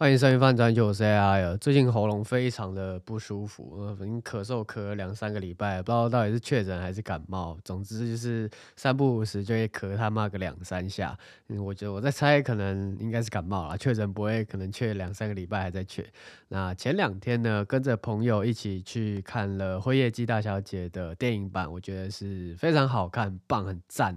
欢迎收听饭专就 AI 最近喉咙非常的不舒服，呃，已经咳嗽咳了两三个礼拜，不知道到底是确诊还是感冒。总之就是三不五时就会咳他妈个两三下。嗯，我觉得我在猜，可能应该是感冒啦，确诊不会可能确两三个礼拜还在确。那前两天呢，跟着朋友一起去看了《灰夜姬大小姐》的电影版，我觉得是非常好看，棒，很赞。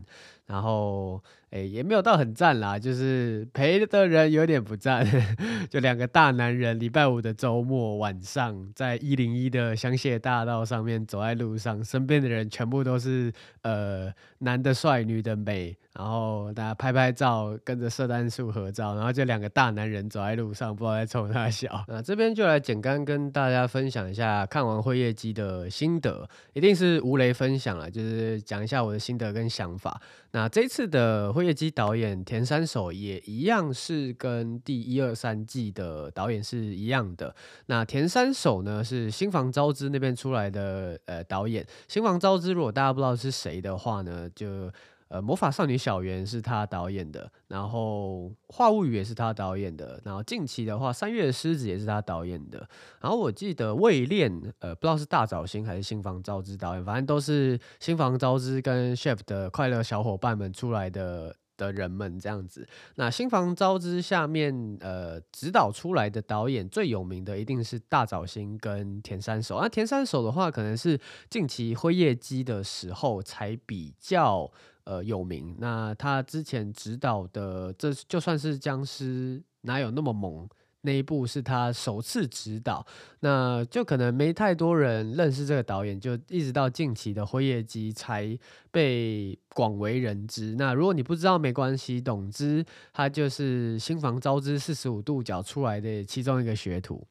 然后，诶，也没有到很赞啦，就是陪的人有点不赞，就两个大男人，礼拜五的周末晚上，在一零一的香榭大道上面走在路上，身边的人全部都是呃男的帅，女的美，然后大家拍拍照，跟着圣诞树合照，然后就两个大男人走在路上，不知道在冲啥小。那这边就来简单跟大家分享一下看完《辉夜姬》的心得，一定是吴雷分享了，就是讲一下我的心得跟想法。那这次的《辉夜姬》导演田山守也一样是跟第一二三季的导演是一样的。那田山守呢是新房昭之那边出来的呃导演。新房昭之如果大家不知道是谁的话呢，就。呃，魔法少女小圆是他导演的，然后《话物语》也是他导演的，然后近期的话，《三月的狮子》也是他导演的，然后我记得《未练》呃，不知道是大早星还是新房昭之导演，反正都是新房昭之跟 Chef 的快乐小伙伴们出来的的人们这样子。那新房昭之下面呃指导出来的导演最有名的一定是大早星跟田三守，那田三守的话，可能是近期《辉夜姬》的时候才比较。呃，有名。那他之前执导的，这就算是僵尸，哪有那么猛？那一部是他首次执导，那就可能没太多人认识这个导演，就一直到近期的《辉夜姬》才被广为人知。那如果你不知道没关系，总之他就是新房昭之四十五度角出来的其中一个学徒。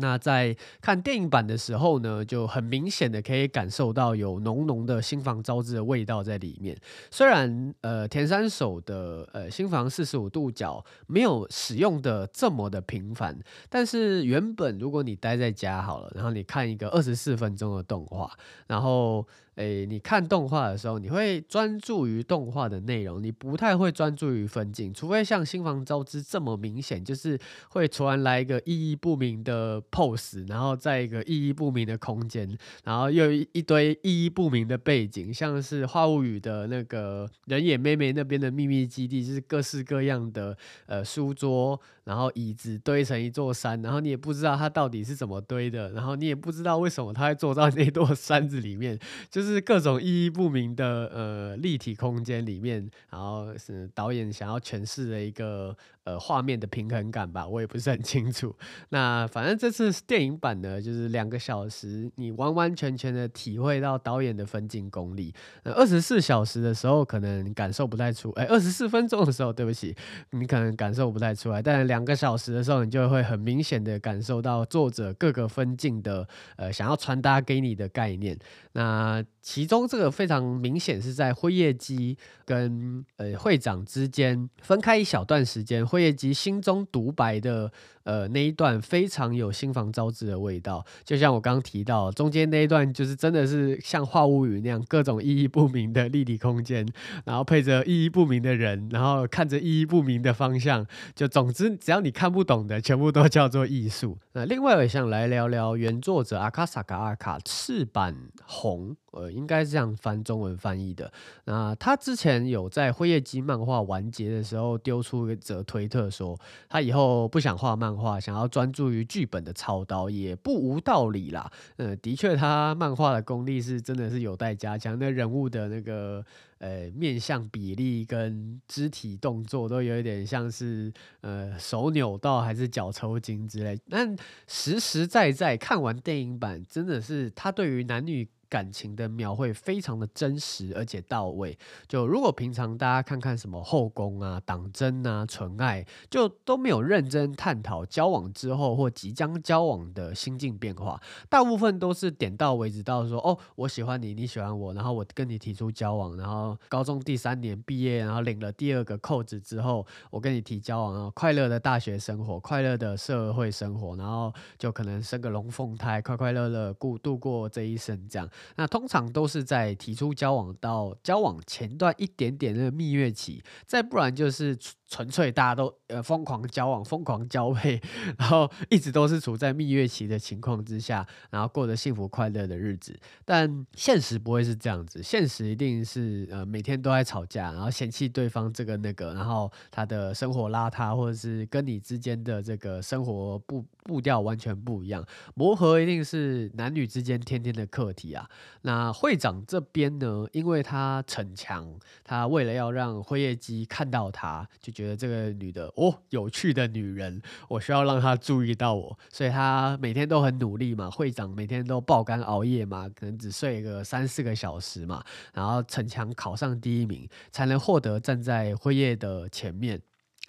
那在看电影版的时候呢，就很明显的可以感受到有浓浓的新房招致的味道在里面。虽然呃田三手的呃新房四十五度角没有使用的这么的频繁，但是原本如果你待在家好了，然后你看一个二十四分钟的动画，然后。诶，你看动画的时候，你会专注于动画的内容，你不太会专注于分镜，除非像新房昭之这么明显，就是会突然来一个意义不明的 pose，然后在一个意义不明的空间，然后又一堆意义不明的背景，像是《话物语》的那个人眼妹妹那边的秘密基地，就是各式各样的呃书桌，然后椅子堆成一座山，然后你也不知道它到底是怎么堆的，然后你也不知道为什么它会坐到 那座山子里面，就是。是各种意义不明的呃立体空间里面，然后是导演想要诠释的一个呃画面的平衡感吧，我也不是很清楚。那反正这次电影版呢，就是两个小时，你完完全全的体会到导演的分镜功力。那二十四小时的时候可能感受不太出，哎，二十四分钟的时候，对不起，你可能感受不太出来。但两个小时的时候，你就会很明显的感受到作者各个分镜的呃想要传达给你的概念。那其中这个非常明显是在辉夜姬跟呃会长之间分开一小段时间，会以及心中独白的呃那一段非常有新房昭之的味道，就像我刚刚提到，中间那一段就是真的是像话物语那样各种意义不明的立体空间，然后配着意义不明的人，然后看着意义不明的方向，就总之只要你看不懂的，全部都叫做艺术。那另外我也想来聊聊原作者阿卡萨卡阿卡赤坂红。呃，应该是这样翻中文翻译的。那他之前有在《辉夜姬》漫画完结的时候丢出一则推特说，他以后不想画漫漫画，想要专注于剧本的操刀，也不无道理啦。呃，的确，他漫画的功力是真的是有待加强，那人物的那个呃面相比例跟肢体动作都有一点像是呃手扭到还是脚抽筋之类。但实实在在看完电影版，真的是他对于男女。感情的描绘非常的真实而且到位。就如果平常大家看看什么后宫啊、党争啊、纯爱，就都没有认真探讨交往之后或即将交往的心境变化，大部分都是点到为止，到说哦，我喜欢你，你喜欢我，然后我跟你提出交往，然后高中第三年毕业，然后领了第二个扣子之后，我跟你提交往，然后快乐的大学生活，快乐的社会生活，然后就可能生个龙凤胎，快快乐乐过度过这一生这样。那通常都是在提出交往到交往前段一点点的蜜月期，再不然就是纯粹大家都呃疯狂交往、疯狂交配，然后一直都是处在蜜月期的情况之下，然后过着幸福快乐的日子。但现实不会是这样子，现实一定是呃每天都在吵架，然后嫌弃对方这个那个，然后他的生活邋遢，或者是跟你之间的这个生活步步调完全不一样。磨合一定是男女之间天天的课题啊。那会长这边呢，因为他逞强，他为了要让辉夜姬看到他，就觉得这个女的哦，有趣的女人，我需要让她注意到我，所以她每天都很努力嘛。会长每天都爆肝熬夜嘛，可能只睡个三四个小时嘛，然后逞强考上第一名，才能获得站在辉夜的前面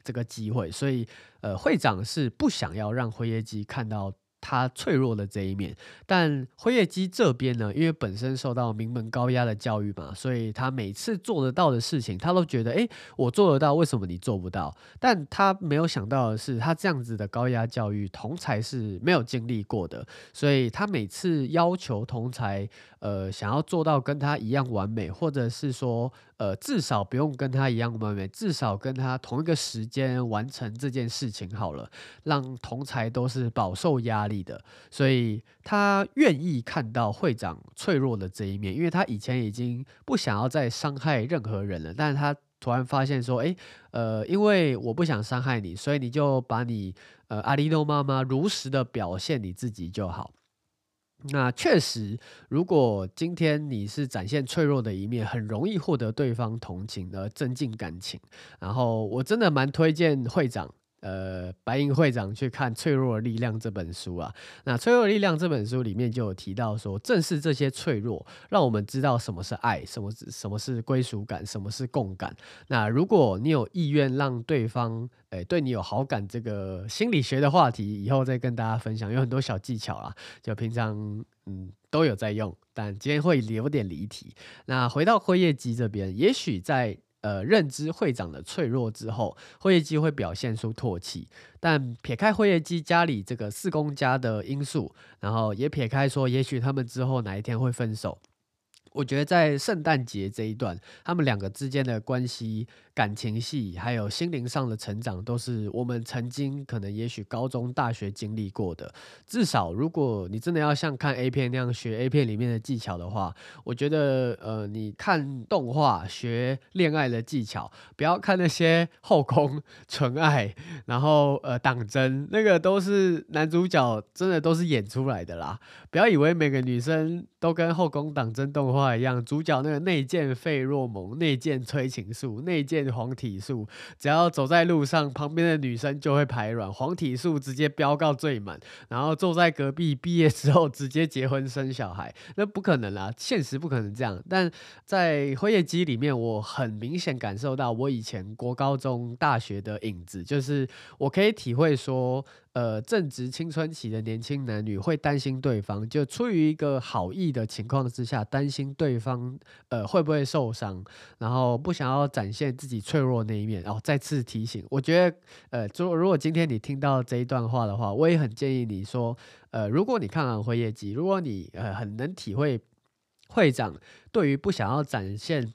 这个机会。所以，呃，会长是不想要让辉夜姬看到。他脆弱的这一面，但辉夜姬这边呢，因为本身受到名门高压的教育嘛，所以他每次做得到的事情，他都觉得，诶，我做得到，为什么你做不到？但他没有想到的是，他这样子的高压教育，同才是没有经历过的，所以他每次要求同才，呃，想要做到跟他一样完美，或者是说，呃，至少不用跟他一样完美，至少跟他同一个时间完成这件事情好了，让同才都是饱受压力的，所以他愿意看到会长脆弱的这一面，因为他以前已经不想要再伤害任何人了，但是他突然发现说，诶，呃，因为我不想伤害你，所以你就把你，呃，阿里诺妈妈如实的表现你自己就好。那确实，如果今天你是展现脆弱的一面，很容易获得对方同情而增进感情。然后，我真的蛮推荐会长。呃，白银会长去看《脆弱的力量》这本书啊，那《脆弱的力量》这本书里面就有提到说，正是这些脆弱，让我们知道什么是爱，什么什么是归属感，什么是共感。那如果你有意愿让对方，诶，对你有好感，这个心理学的话题，以后再跟大家分享，有很多小技巧啊，就平常嗯都有在用，但今天会有点离题。那回到辉夜姬这边，也许在。呃，认知会长的脆弱之后，会叶姬会表现出唾弃。但撇开会叶姬家里这个四公家的因素，然后也撇开说，也许他们之后哪一天会分手。我觉得在圣诞节这一段，他们两个之间的关系、感情戏，还有心灵上的成长，都是我们曾经可能、也许高中、大学经历过的。至少，如果你真的要像看 A 片那样学 A 片里面的技巧的话，我觉得，呃，你看动画学恋爱的技巧，不要看那些后宫纯爱，然后呃党争，那个都是男主角真的都是演出来的啦。不要以为每个女生都跟后宫党争动画。一样，主角那个内建费洛蒙、内建催情素、内建黄体素，只要走在路上，旁边的女生就会排卵，黄体素直接飙到最满，然后坐在隔壁，毕业之后直接结婚生小孩，那不可能啦，现实不可能这样。但在辉夜姬里面，我很明显感受到我以前国高中、大学的影子，就是我可以体会说。呃，正值青春期的年轻男女会担心对方，就出于一个好意的情况之下，担心对方呃会不会受伤，然后不想要展现自己脆弱那一面。然后再次提醒，我觉得呃，如如果今天你听到这一段话的话，我也很建议你说，呃，如果你看完辉夜姬，如果你呃很能体会会长对于不想要展现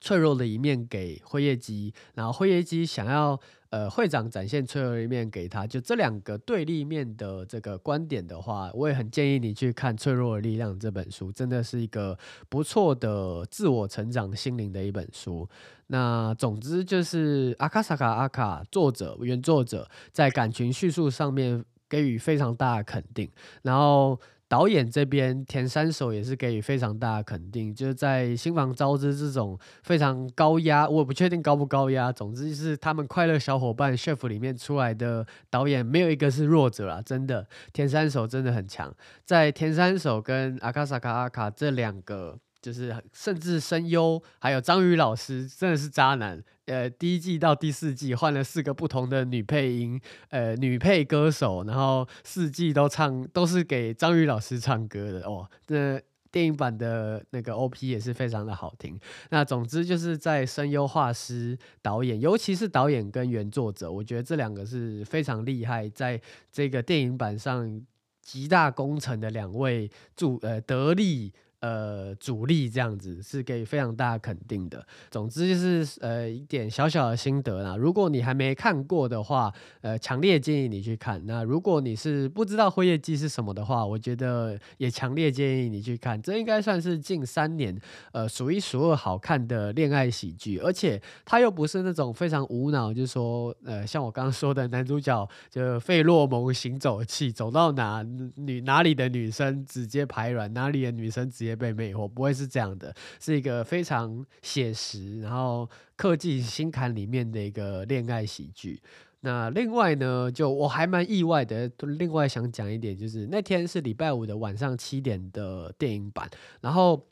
脆弱的一面给辉夜姬，然后辉夜姬想要。呃，会长展现脆弱的一面给他，就这两个对立面的这个观点的话，我也很建议你去看《脆弱的力量》这本书，真的是一个不错的自我成长心灵的一本书。那总之就是阿卡萨卡阿卡作者原作者在感情叙述上面给予非常大的肯定，然后。导演这边田三手也是给予非常大的肯定，就是在新房招之这种非常高压，我不确定高不高压，总之就是他们快乐小伙伴 chef 里面出来的导演没有一个是弱者啦，真的，田三手真的很强，在田三手跟阿卡萨卡阿卡这两个。就是甚至声优还有章宇老师真的是渣男，呃，第一季到第四季换了四个不同的女配音，呃，女配歌手，然后四季都唱都是给章宇老师唱歌的哦。那电影版的那个 OP 也是非常的好听。那总之就是在声优、画师、导演，尤其是导演跟原作者，我觉得这两个是非常厉害，在这个电影版上集大功臣的两位助呃得力。呃，主力这样子是给非常大肯定的。总之就是呃一点小小的心得啦。如果你还没看过的话，呃，强烈建议你去看。那如果你是不知道《辉夜姬》是什么的话，我觉得也强烈建议你去看。这应该算是近三年呃数一数二好看的恋爱喜剧，而且它又不是那种非常无脑，就是说呃像我刚刚说的男主角就费洛蒙行走器，走到哪女哪里的女生直接排卵，哪里的女生直接。被魅惑不会是这样的，是一个非常写实，然后刻进心坎里面的一个恋爱喜剧。那另外呢，就我还蛮意外的。另外想讲一点，就是那天是礼拜五的晚上七点的电影版，然后。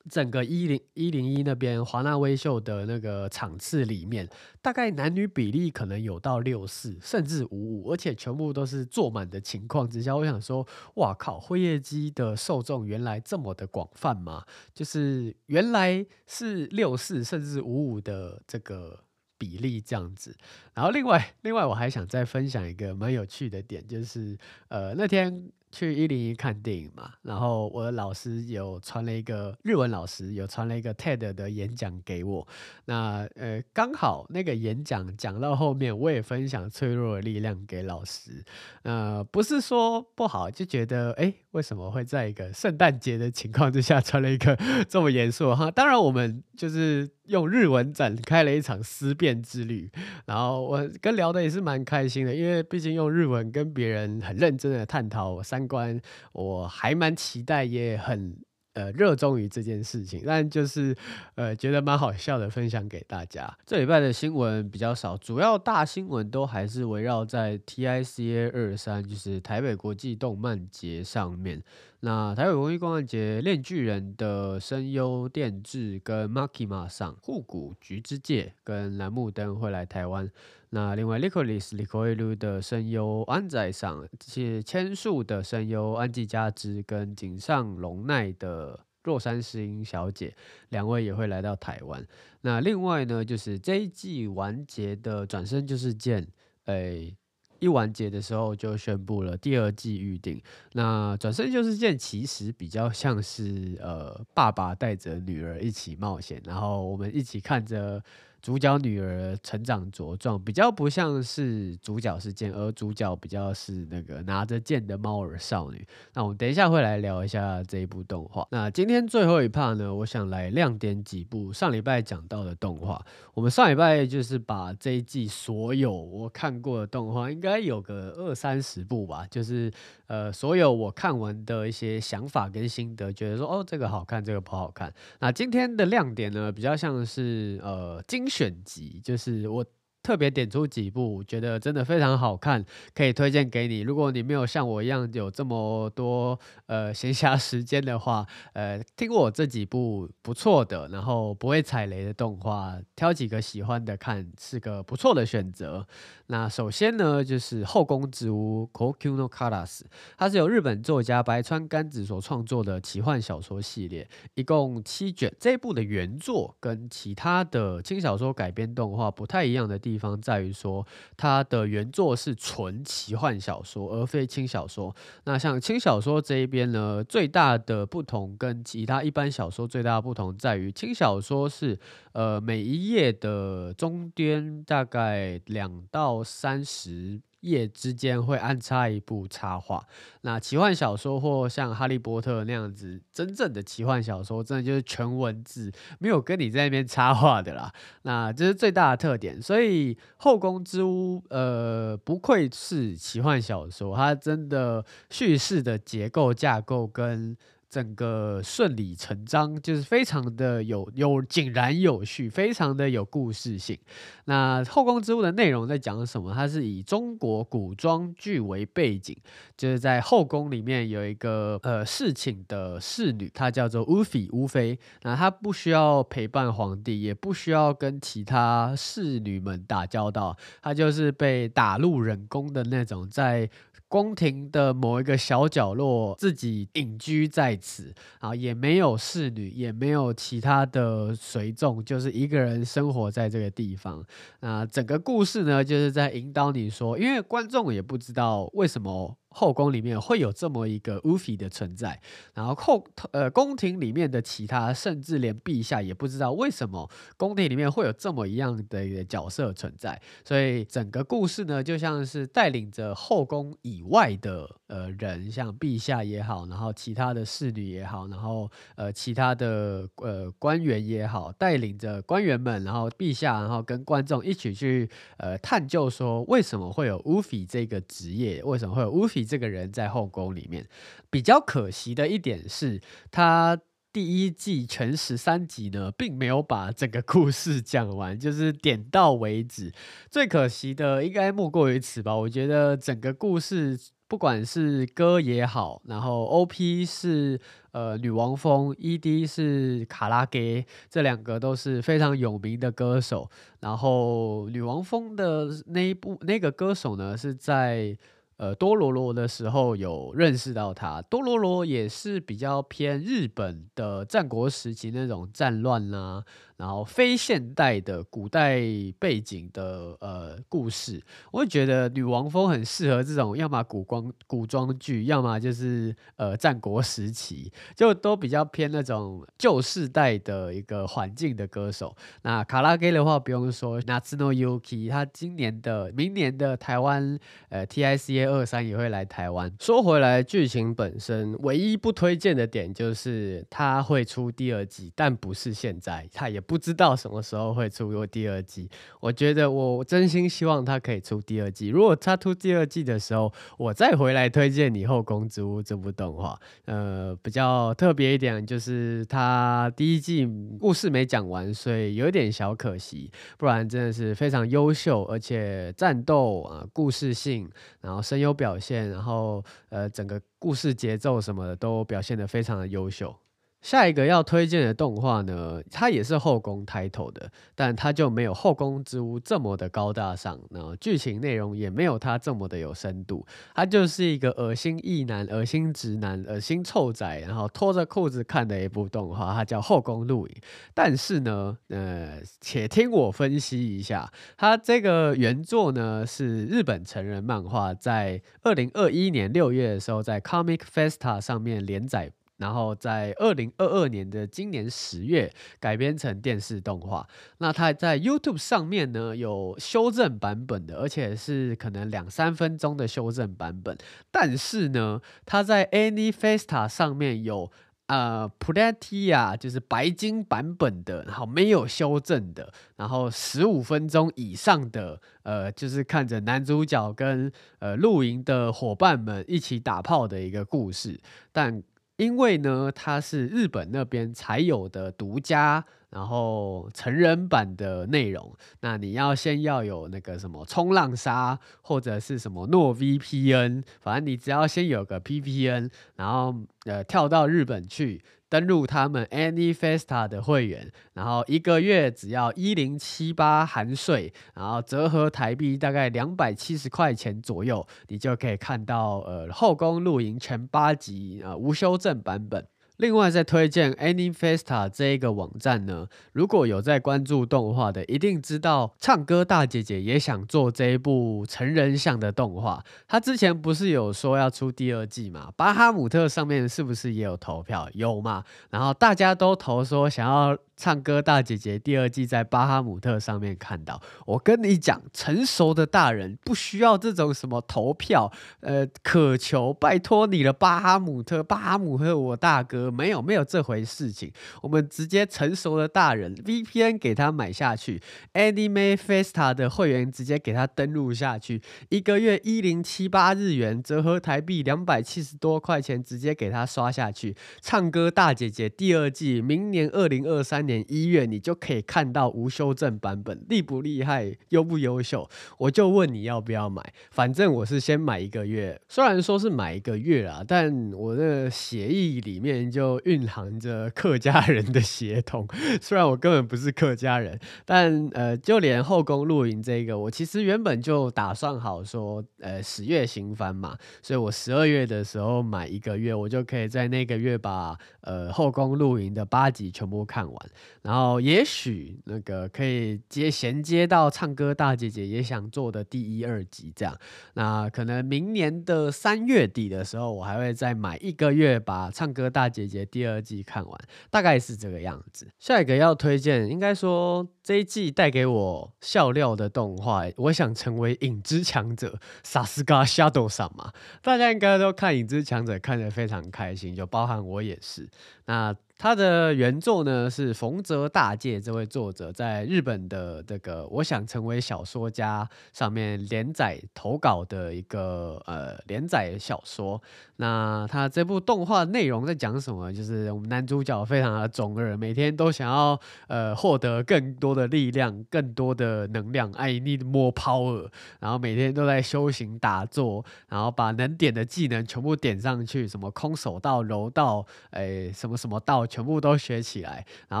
整个一零一零一那边华纳威秀的那个场次里面，大概男女比例可能有到六四，甚至五五，而且全部都是坐满的情况之下，我想说，哇靠，辉夜姬的受众原来这么的广泛吗？就是原来是六四甚至五五的这个比例这样子。然后另外另外我还想再分享一个蛮有趣的点，就是呃那天。去一零一看电影嘛，然后我的老师有传了一个日文老师有传了一个 TED 的演讲给我，那呃刚好那个演讲讲到后面，我也分享脆弱的力量给老师，呃不是说不好，就觉得哎为什么会在一个圣诞节的情况之下传了一个 这么严肃哈？当然我们就是用日文展开了一场思辨之旅，然后我跟聊的也是蛮开心的，因为毕竟用日文跟别人很认真的探讨我。三观我还蛮期待，也很呃热衷于这件事情，但就是呃觉得蛮好笑的，分享给大家。这礼拜的新闻比较少，主要大新闻都还是围绕在 TICA 二三，就是台北国际动漫节上面。那台北国际动漫节，链锯人的声优电治跟 Makima 上，户谷菊之介跟楠木灯会来台湾。那另外，Lycoris Lycoelu 的声优安仔上，且千树的声优安吉佳之跟井上龙奈的若山诗音小姐，两位也会来到台湾。那另外呢，就是这一季完结的转身就是剑，诶、一完结的时候就宣布了第二季预定。那转身就是剑其实比较像是呃爸爸带着女儿一起冒险，然后我们一起看着。主角女儿成长茁壮，比较不像是主角是剑，而主角比较是那个拿着剑的猫儿少女。那我们等一下会来聊一下这一部动画。那今天最后一 part 呢，我想来亮点几部上礼拜讲到的动画。我们上礼拜就是把这一季所有我看过的动画，应该有个二三十部吧，就是呃所有我看完的一些想法跟心得，觉得说哦这个好看，这个不好看。那今天的亮点呢，比较像是呃今选集就是我特别点出几部，觉得真的非常好看，可以推荐给你。如果你没有像我一样有这么多呃闲暇 时间的话，呃，听我这几部不错的，然后不会踩雷的动画，挑几个喜欢的看，是个不错的选择。那首先呢，就是《后宫之屋》Kokyū no Karas，它是由日本作家白川柑子所创作的奇幻小说系列，一共七卷。这部的原作跟其他的轻小说改编动画不太一样的地地方在于说，它的原作是纯奇幻小说，而非轻小说。那像轻小说这一边呢，最大的不同跟其他一般小说最大的不同在于，轻小说是呃每一页的中间大概两到三十页之间会安插一部插画。那奇幻小说或像哈利波特那样子，真正的奇幻小说，真的就是全文字，没有跟你在那边插画的啦。那这是最大的特点。所以《后宫之屋》呃，不愧是奇幻小说，它真的叙事的结构架构跟。整个顺理成章，就是非常的有有井然有序，非常的有故事性。那《后宫之物》的内容在讲什么？它是以中国古装剧为背景，就是在后宫里面有一个呃侍寝的侍女，她叫做乌妃乌妃。那她不需要陪伴皇帝，也不需要跟其他侍女们打交道，她就是被打入冷宫的那种，在。宫廷的某一个小角落，自己隐居在此啊，也没有侍女，也没有其他的随从，就是一个人生活在这个地方。那整个故事呢，就是在引导你说，因为观众也不知道为什么。后宫里面会有这么一个 Wolfie 的存在，然后后呃宫廷里面的其他，甚至连陛下也不知道为什么宫廷里面会有这么一样的一个角色存在，所以整个故事呢，就像是带领着后宫以外的呃人，像陛下也好，然后其他的侍女也好，然后呃其他的呃官员也好，带领着官员们，然后陛下，然后跟观众一起去呃探究说为什么会有 Wolfie 这个职业，为什么会有 Wolfie 这个人在后宫里面。比较可惜的一点是，他第一季全十三集呢，并没有把整个故事讲完，就是点到为止。最可惜的应该莫过于此吧？我觉得整个故事。不管是歌也好，然后 OP 是呃女王蜂，ED 是卡拉给，这两个都是非常有名的歌手。然后女王蜂的那一部那个歌手呢，是在呃多罗罗的时候有认识到他。多罗罗也是比较偏日本的战国时期那种战乱啊。然后非现代的古代背景的呃故事，我会觉得女王蜂很适合这种，要么古光古装剧，要么就是呃战国时期，就都比较偏那种旧世代的一个环境的歌手。那卡拉给的话不用说那つの Yuki 他今年的、明年的台湾呃 TICA 二三也会来台湾。说回来，剧情本身唯一不推荐的点就是他会出第二季，但不是现在，他也。不知道什么时候会出过第二季，我觉得我真心希望他可以出第二季。如果他出第二季的时候，我再回来推荐你《后宫之屋》这部动画。呃，比较特别一点就是他第一季故事没讲完，所以有点小可惜。不然真的是非常优秀，而且战斗啊、故事性，然后声优表现，然后呃整个故事节奏什么的都表现的非常的优秀。下一个要推荐的动画呢，它也是后宫 title 的，但它就没有《后宫之屋》这么的高大上，然后剧情内容也没有它这么的有深度。它就是一个恶心异男、恶心直男、恶心臭仔，然后脱着裤子看的一部动画，它叫《后宫录影》。但是呢，呃，且听我分析一下，它这个原作呢是日本成人漫画，在二零二一年六月的时候，在 Comic Festa 上面连载。然后在二零二二年的今年十月改编成电视动画。那它在 YouTube 上面呢有修正版本的，而且是可能两三分钟的修正版本。但是呢，它在 AniFesta 上面有呃 Platia 就是白金版本的，然后没有修正的，然后十五分钟以上的呃，就是看着男主角跟呃露营的伙伴们一起打炮的一个故事，但。因为呢，它是日本那边才有的独家，然后成人版的内容。那你要先要有那个什么冲浪沙，或者是什么诺 VPN，反正你只要先有个 PPN，然后呃跳到日本去。登录他们 AnyFesta 的会员，然后一个月只要一零七八含税，然后折合台币大概两百七十块钱左右，你就可以看到呃后宫露营全八集呃无修正版本。另外，再推荐 AniFesta 这一个网站呢，如果有在关注动画的，一定知道唱歌大姐姐也想做这一部成人向的动画。她之前不是有说要出第二季嘛？巴哈姆特上面是不是也有投票？有嘛？然后大家都投说想要。唱歌大姐姐第二季在巴哈姆特上面看到，我跟你讲，成熟的大人不需要这种什么投票，呃，渴求，拜托你了，巴哈姆特，巴哈姆特，我大哥，没有没有这回事情，我们直接成熟的大人，VPN 给他买下去，Anime Festa 的会员直接给他登录下去，一个月一零七八日元，折合台币两百七十多块钱，直接给他刷下去，唱歌大姐姐第二季，明年二零二三。年一月，你就可以看到无修正版本，厉不厉害，优不优秀？我就问你要不要买？反正我是先买一个月，虽然说是买一个月啦，但我的协议里面就蕴含着客家人的血统。虽然我根本不是客家人，但呃，就连后宫露营这个，我其实原本就打算好说，呃，十月新番嘛，所以我十二月的时候买一个月，我就可以在那个月把呃后宫露营的八集全部看完，然后也许那个可以接衔接到唱歌大姐姐也想做的第一二集这样，那可能明年的三月底的时候，我还会再买一个月把唱歌大姐姐第二季看完，大概是这个样子。下一个要推荐，应该说这一季带给我笑料的动画，我想成为影之强者，萨斯嘎 Shadow 上嘛，大家应该都看影之强者看得非常开心，就包含我也是。那他的原作呢，是逢泽大介这位作者在日本的这个《我想成为小说家》上面连载投稿的一个呃连载小说。那他这部动画内容在讲什么？就是我们男主角非常的中二，每天都想要呃获得更多的力量、更多的能量，I need more power。然后每天都在修行打坐，然后把能点的技能全部点上去，什么空手道、柔道，哎，什么什么道。全部都学起来，然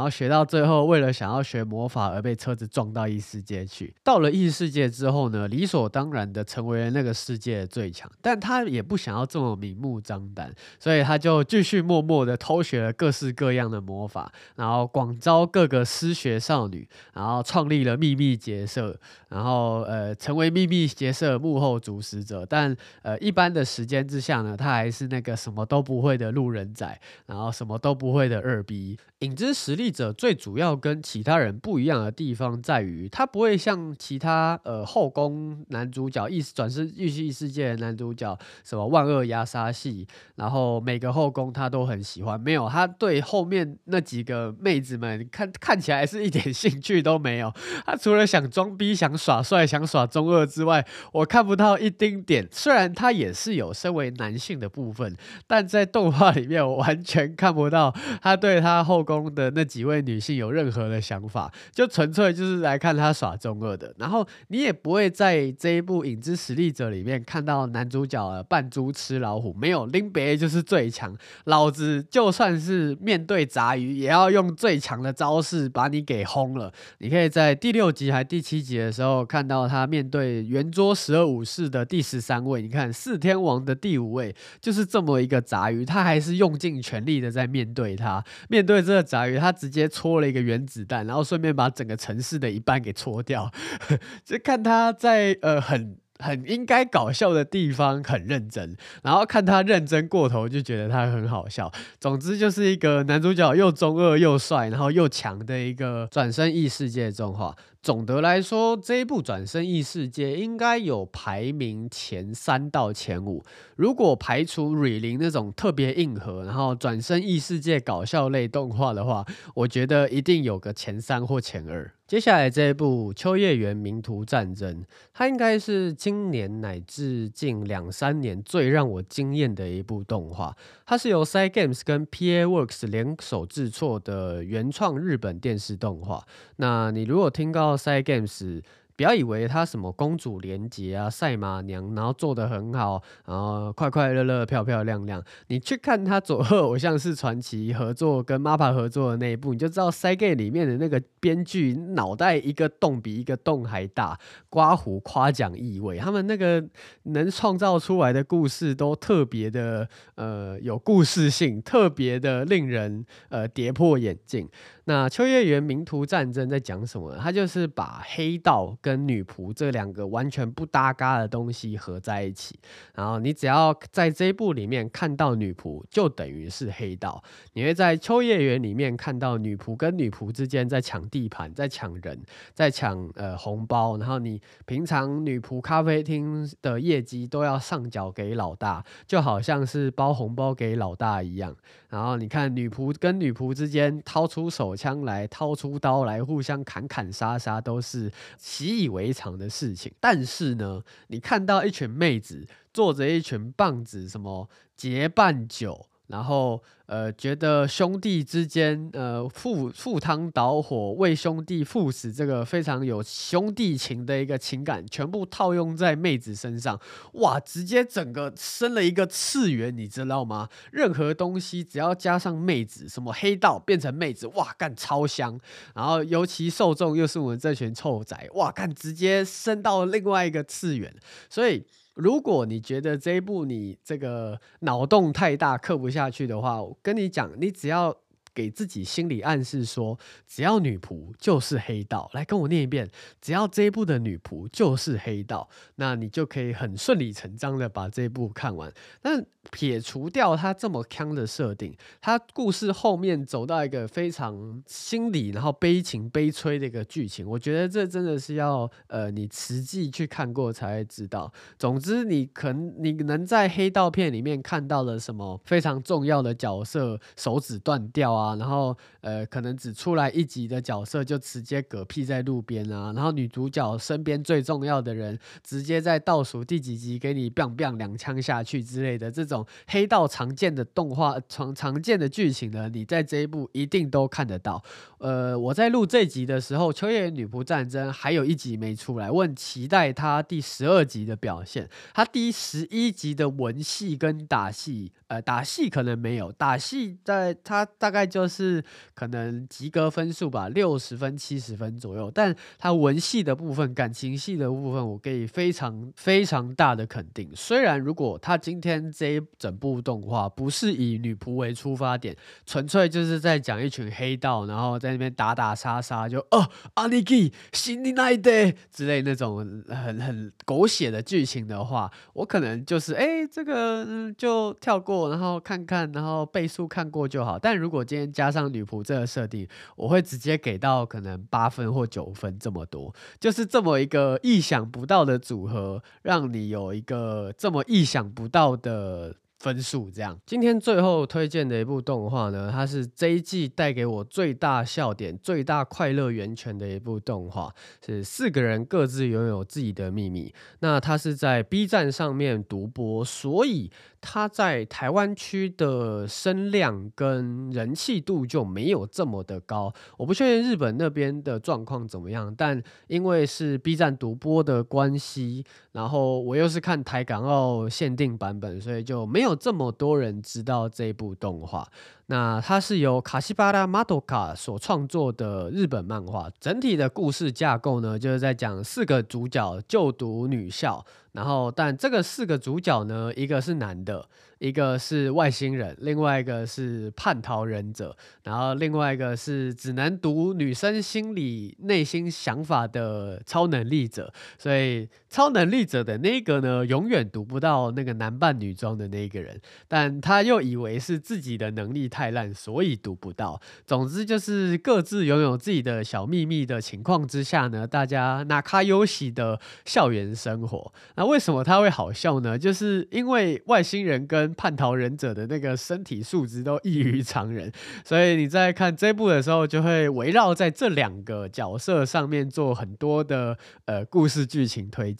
后学到最后，为了想要学魔法而被车子撞到异世界去。到了异世界之后呢，理所当然的成为了那个世界的最强。但他也不想要这么明目张胆，所以他就继续默默的偷学了各式各样的魔法，然后广招各个失学少女，然后创立了秘密结社，然后呃成为秘密结社幕后主使者。但呃一般的时间之下呢，他还是那个什么都不会的路人仔，然后什么都不会的。二逼影之实力者最主要跟其他人不一样的地方在于，他不会像其他呃后宫男主角异转世异异世界的男主角什么万恶压杀系，然后每个后宫他都很喜欢，没有他对后面那几个妹子们 看看起来是一点兴趣都没有，他除了想装逼、想耍帅、想耍中二之外，我看不到一丁点。虽然他也是有身为男性的部分，但在动画里面我完全看不到。他对他后宫的那几位女性有任何的想法，就纯粹就是来看他耍中二的。然后你也不会在这一部《影之实力者》里面看到男主角扮猪吃老虎，没有林北就是最强，老子就算是面对杂鱼，也要用最强的招式把你给轰了。你可以在第六集还第七集的时候看到他面对圆桌十二武士的第十三位，你看四天王的第五位就是这么一个杂鱼，他还是用尽全力的在面对他。面对这个杂鱼，他直接戳了一个原子弹，然后顺便把整个城市的一半给戳掉。就看他在呃很很应该搞笑的地方很认真，然后看他认真过头就觉得他很好笑。总之就是一个男主角又中二又帅，然后又强的一个转身异世界动画。总的来说，这一部《转生异世界》应该有排名前三到前五。如果排除《瑞灵》那种特别硬核，然后《转生异世界》搞笑类动画的话，我觉得一定有个前三或前二。接下来这一部《秋叶原名图战争》，它应该是今年乃至近两三年最让我惊艳的一部动画。它是由 Sci Games 跟 PA Works 联手制作的原创日本电视动画。那你如果听到 Sci Games 不要以为他什么公主连结啊、赛马娘，然后做得很好，然后快快乐乐、漂漂亮亮。你去看他佐贺偶像是传奇合作跟 MAPA 合作的那一部，你就知道 Cygames 里面的那个编剧脑袋一个洞比一个洞还大，刮胡夸奖意味。他们那个能创造出来的故事都特别的呃有故事性，特别的令人呃跌破眼镜。那秋叶原名图战争在讲什么？他就是把黑道跟跟女仆这两个完全不搭嘎的东西合在一起，然后你只要在这一部里面看到女仆，就等于是黑道。你会在秋叶原里面看到女仆跟女仆之间在抢地盘，在抢人，在抢呃红包，然后你平常女仆咖啡厅的业绩都要上缴给老大，就好像是包红包给老大一样。然后你看女仆跟女仆之间掏出手。枪来掏出刀来，互相砍砍杀杀都是习以为常的事情。但是呢，你看到一群妹子坐着一群棒子，什么结伴酒。然后呃，觉得兄弟之间呃赴赴汤蹈火为兄弟赴死，这个非常有兄弟情的一个情感，全部套用在妹子身上，哇，直接整个升了一个次元，你知道吗？任何东西只要加上妹子，什么黑道变成妹子，哇，干超香。然后尤其受众又是我们这群臭仔，哇，干直接升到另外一个次元，所以。如果你觉得这一部你这个脑洞太大，刻不下去的话，我跟你讲，你只要给自己心理暗示说，只要女仆就是黑道，来跟我念一遍，只要这一部的女仆就是黑道，那你就可以很顺理成章的把这一部看完。但撇除掉它这么坑的设定，它故事后面走到一个非常心理，然后悲情悲催的一个剧情，我觉得这真的是要呃你实际去看过才会知道。总之，你可能你能在黑道片里面看到了什么非常重要的角色手指断掉啊，然后呃可能只出来一集的角色就直接嗝屁在路边啊，然后女主角身边最重要的人直接在倒数第几集给你 bang bang 两枪下去之类的这种。黑道常见的动画、常常见的剧情呢，你在这一部一定都看得到。呃，我在录这集的时候，《秋叶女仆战争》还有一集没出来，我很期待它第十二集的表现。它第十一集的文戏跟打戏，呃，打戏可能没有，打戏在它大概就就是可能及格分数吧，六十分、七十分左右。但他文戏的部分、感情戏的部分，我给非常非常大的肯定。虽然如果他今天这一整部动画不是以女仆为出发点，纯粹就是在讲一群黑道，然后在那边打打杀杀，就哦，阿尼基，新的那一代之类那种很很狗血的剧情的话，我可能就是哎，这个嗯就跳过，然后看看，然后倍速看过就好。但如果今天加上女仆这个设定，我会直接给到可能八分或九分这么多，就是这么一个意想不到的组合，让你有一个这么意想不到的。分数这样，今天最后推荐的一部动画呢，它是这一季带给我最大笑点、最大快乐源泉的一部动画，是四个人各自拥有自己的秘密。那它是在 B 站上面独播，所以。它在台湾区的声量跟人气度就没有这么的高，我不确定日本那边的状况怎么样，但因为是 B 站独播的关系，然后我又是看台港澳限定版本，所以就没有有这么多人知道这部动画。那它是由卡西巴拉马多卡所创作的日本漫画，整体的故事架构呢，就是在讲四个主角就读女校，然后但这个四个主角呢，一个是男的。一个是外星人，另外一个是叛逃忍者，然后另外一个是只能读女生心里内心想法的超能力者。所以超能力者的那个呢，永远读不到那个男扮女装的那个人，但他又以为是自己的能力太烂，所以读不到。总之就是各自拥有自己的小秘密的情况之下呢，大家那卡游戏的校园生活。那为什么他会好笑呢？就是因为外星人跟叛逃忍者的那个身体素质都异于常人，所以你在看这部的时候，就会围绕在这两个角色上面做很多的呃故事剧情推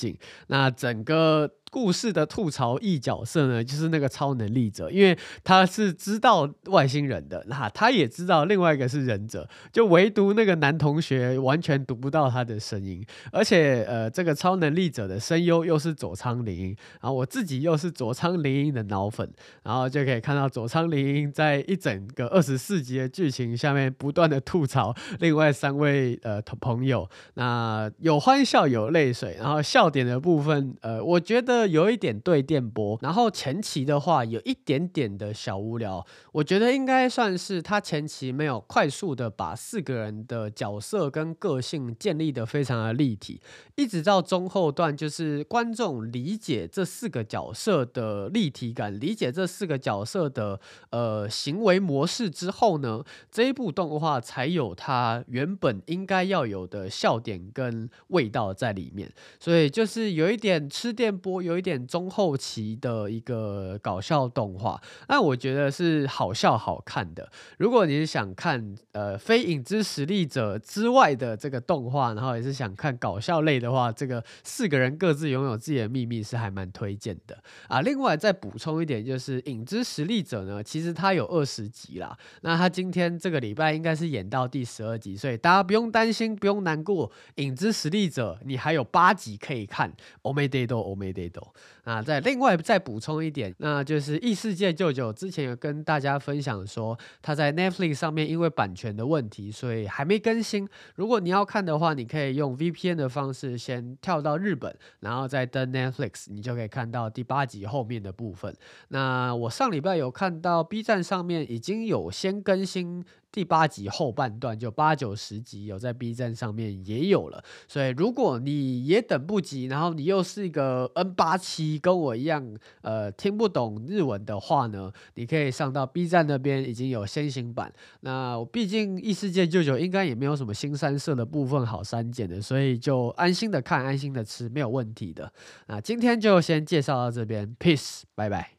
那整个。故事的吐槽役角色呢，就是那个超能力者，因为他是知道外星人的，那他也知道另外一个是忍者，就唯独那个男同学完全读不到他的声音，而且呃，这个超能力者的声优又是佐仓綾音，然后我自己又是佐仓綾音的脑粉，然后就可以看到佐仓綾音在一整个二十四集的剧情下面不断的吐槽另外三位呃朋友，那有欢笑有泪水，然后笑点的部分，呃，我觉得。有一点对电波，然后前期的话有一点点的小无聊，我觉得应该算是他前期没有快速的把四个人的角色跟个性建立的非常的立体，一直到中后段，就是观众理解这四个角色的立体感，理解这四个角色的呃行为模式之后呢，这一部动画才有它原本应该要有的笑点跟味道在里面，所以就是有一点吃电波。有一点中后期的一个搞笑动画，那我觉得是好笑好看的。如果你是想看呃非影之实力者之外的这个动画，然后也是想看搞笑类的话，这个四个人各自拥有自己的秘密是还蛮推荐的啊。另外再补充一点，就是影之实力者呢，其实它有二十集啦。那它今天这个礼拜应该是演到第十二集，所以大家不用担心，不用难过。影之实力者，你还有八集可以看。欧美得多，欧美得多。啊，再另外再补充一点，那就是异世界舅舅之前有跟大家分享说，他在 Netflix 上面因为版权的问题，所以还没更新。如果你要看的话，你可以用 VPN 的方式先跳到日本，然后再登 Netflix，你就可以看到第八集后面的部分。那我上礼拜有看到 B 站上面已经有先更新。第八集后半段就八九十集有在 B 站上面也有了，所以如果你也等不及，然后你又是一个 N 八七跟我一样呃听不懂日文的话呢，你可以上到 B 站那边已经有先行版。那我毕竟异世界舅舅应该也没有什么新三色的部分好删减的，所以就安心的看，安心的吃，没有问题的。那今天就先介绍到这边，Peace，拜拜。